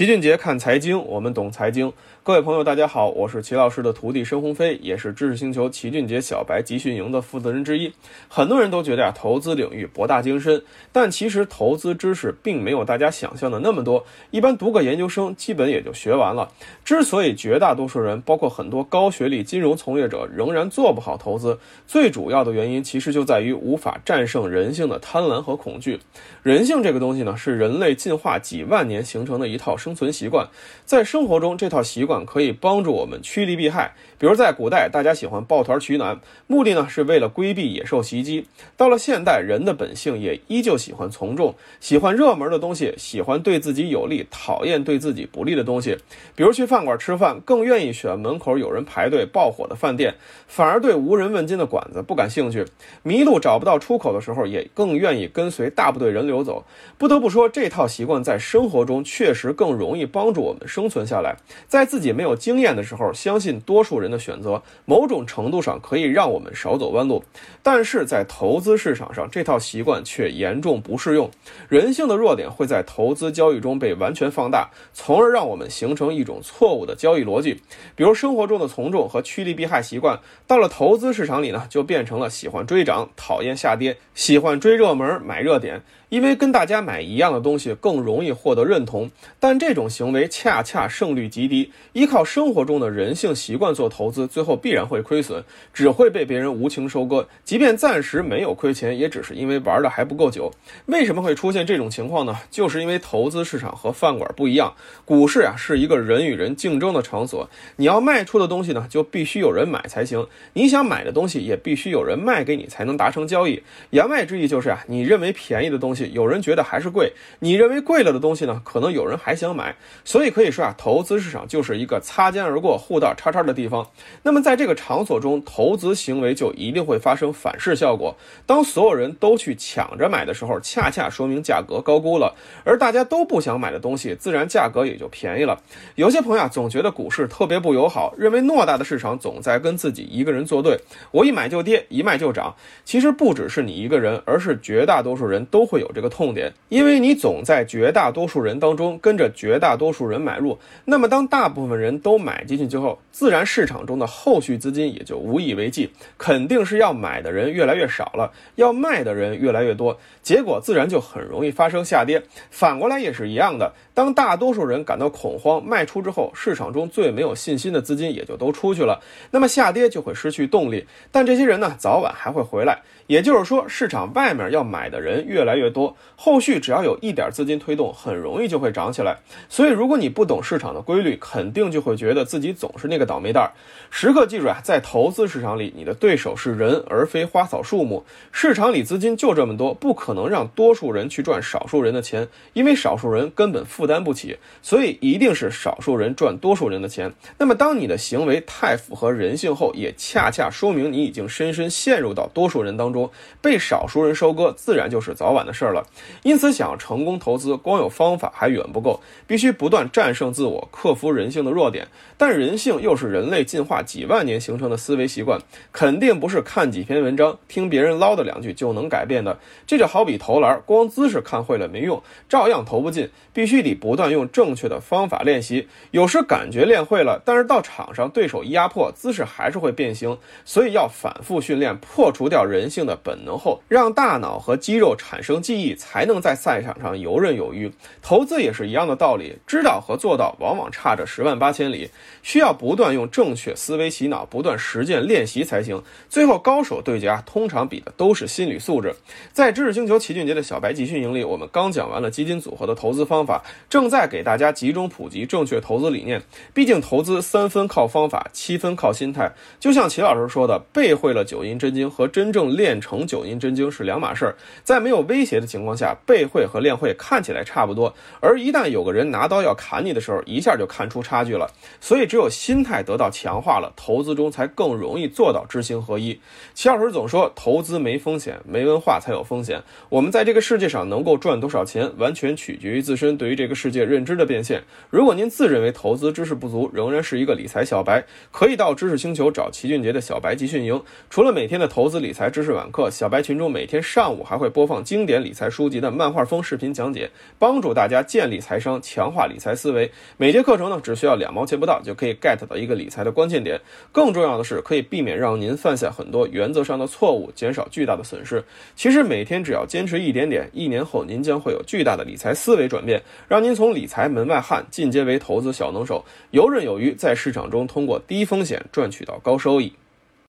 齐俊杰看财经，我们懂财经。各位朋友，大家好，我是齐老师的徒弟申鸿飞，也是知识星球齐俊杰小白集训营的负责人之一。很多人都觉得呀，投资领域博大精深，但其实投资知识并没有大家想象的那么多。一般读个研究生，基本也就学完了。之所以绝大多数人，包括很多高学历金融从业者，仍然做不好投资，最主要的原因其实就在于无法战胜人性的贪婪和恐惧。人性这个东西呢，是人类进化几万年形成的一套生生存习惯，在生活中，这套习惯可以帮助我们趋利避害。比如在古代，大家喜欢抱团取暖，目的呢是为了规避野兽袭击。到了现代，人的本性也依旧喜欢从众，喜欢热门的东西，喜欢对自己有利，讨厌对自己不利的东西。比如去饭馆吃饭，更愿意选门口有人排队爆火的饭店，反而对无人问津的馆子不感兴趣。迷路找不到出口的时候，也更愿意跟随大部队人流走。不得不说，这套习惯在生活中确实更更容易帮助我们生存下来。在自己没有经验的时候，相信多数人的选择，某种程度上可以让我们少走弯路。但是在投资市场上，这套习惯却严重不适用。人性的弱点会在投资交易中被完全放大，从而让我们形成一种错误的交易逻辑。比如生活中的从众和趋利避害习惯，到了投资市场里呢，就变成了喜欢追涨、讨厌下跌，喜欢追热门、买热点。因为跟大家买一样的东西更容易获得认同，但这种行为恰恰胜率极低。依靠生活中的人性习惯做投资，最后必然会亏损，只会被别人无情收割。即便暂时没有亏钱，也只是因为玩的还不够久。为什么会出现这种情况呢？就是因为投资市场和饭馆不一样，股市啊是一个人与人竞争的场所。你要卖出的东西呢，就必须有人买才行；你想买的东西，也必须有人卖给你才能达成交易。言外之意就是啊，你认为便宜的东西。有人觉得还是贵，你认为贵了的东西呢？可能有人还想买，所以可以说啊，投资市场就是一个擦肩而过、互道叉叉的地方。那么在这个场所中，投资行为就一定会发生反噬效果。当所有人都去抢着买的时候，恰恰说明价格高估了；而大家都不想买的东西，自然价格也就便宜了。有些朋友啊，总觉得股市特别不友好，认为偌大的市场总在跟自己一个人作对，我一买就跌，一卖就涨。其实不只是你一个人，而是绝大多数人都会有。这个痛点，因为你总在绝大多数人当中跟着绝大多数人买入，那么当大部分人都买进去之后，自然市场中的后续资金也就无以为继，肯定是要买的人越来越少了，要卖的人越来越多，结果自然就很容易发生下跌。反过来也是一样的，当大多数人感到恐慌卖出之后，市场中最没有信心的资金也就都出去了，那么下跌就会失去动力。但这些人呢，早晚还会回来，也就是说，市场外面要买的人越来越多。后续只要有一点资金推动，很容易就会涨起来。所以，如果你不懂市场的规律，肯定就会觉得自己总是那个倒霉蛋儿。时刻记住啊，在投资市场里，你的对手是人，而非花草树木。市场里资金就这么多，不可能让多数人去赚少数人的钱，因为少数人根本负担不起。所以，一定是少数人赚多数人的钱。那么，当你的行为太符合人性后，也恰恰说明你已经深深陷入到多数人当中，被少数人收割，自然就是早晚的事儿。了，因此想要成功投资，光有方法还远不够，必须不断战胜自我，克服人性的弱点。但人性又是人类进化几万年形成的思维习惯，肯定不是看几篇文章、听别人唠叨两句就能改变的。这就好比投篮，光姿势看会了没用，照样投不进。必须得不断用正确的方法练习。有时感觉练会了，但是到场上对手一压迫，姿势还是会变形。所以要反复训练，破除掉人性的本能后，让大脑和肌肉产生记忆。才能在赛场上游刃有余。投资也是一样的道理，道理知道和做到往往差着十万八千里，需要不断用正确思维洗脑，不断实践练习才行。最后高手对决啊，通常比的都是心理素质。在知识星球齐俊杰的小白集训营里，我们刚讲完了基金组合的投资方法，正在给大家集中普及正确投资理念。毕竟投资三分靠方法，七分靠心态。就像齐老师说的，背会了九阴真经和真正练成九阴真经是两码事儿。在没有威胁的情况下，背会和练会看起来差不多，而一旦有个人人拿刀要砍你的时候，一下就看出差距了。所以，只有心态得到强化了，投资中才更容易做到知行合一。齐老师总说，投资没风险，没文化才有风险。我们在这个世界上能够赚多少钱，完全取决于自身对于这个世界认知的变现。如果您自认为投资知识不足，仍然是一个理财小白，可以到知识星球找齐俊杰的小白集训营。除了每天的投资理财知识晚晚课，小白群中每天上午还会播放经典理财书籍的漫画风视频讲解，帮助大家建立财商，强化理财思维。每节课程呢，只需要两毛钱不到，就可以 get 到一个理财的关键点。更重要的是，可以避免让您犯下很多原则上的错误，减少巨大的损失。其实每天只要坚持一点点，一年后您将会有巨大的理财思维转变，让您从理财门外汉进阶为投资小能手，游刃有余，在市场中通过低风险赚取到高收益。